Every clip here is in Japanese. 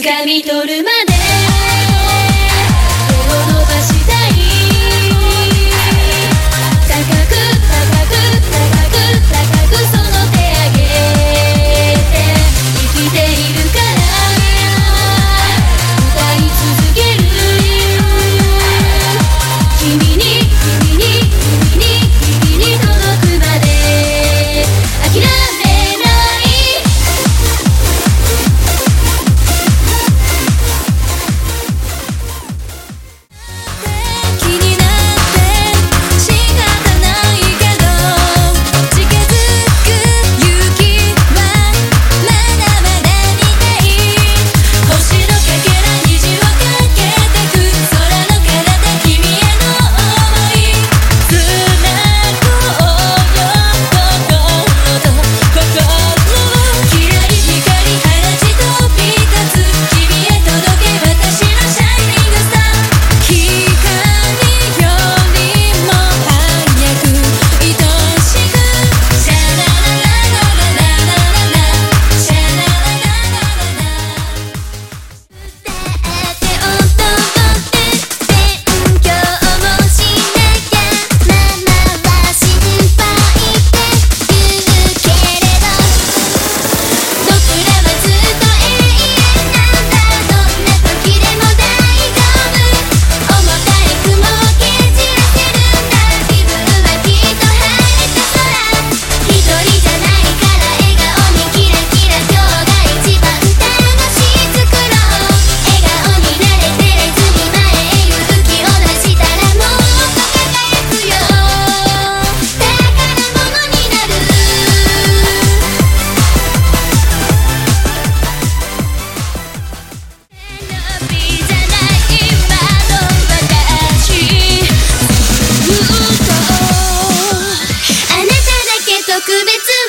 掴み取るまで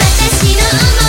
私のい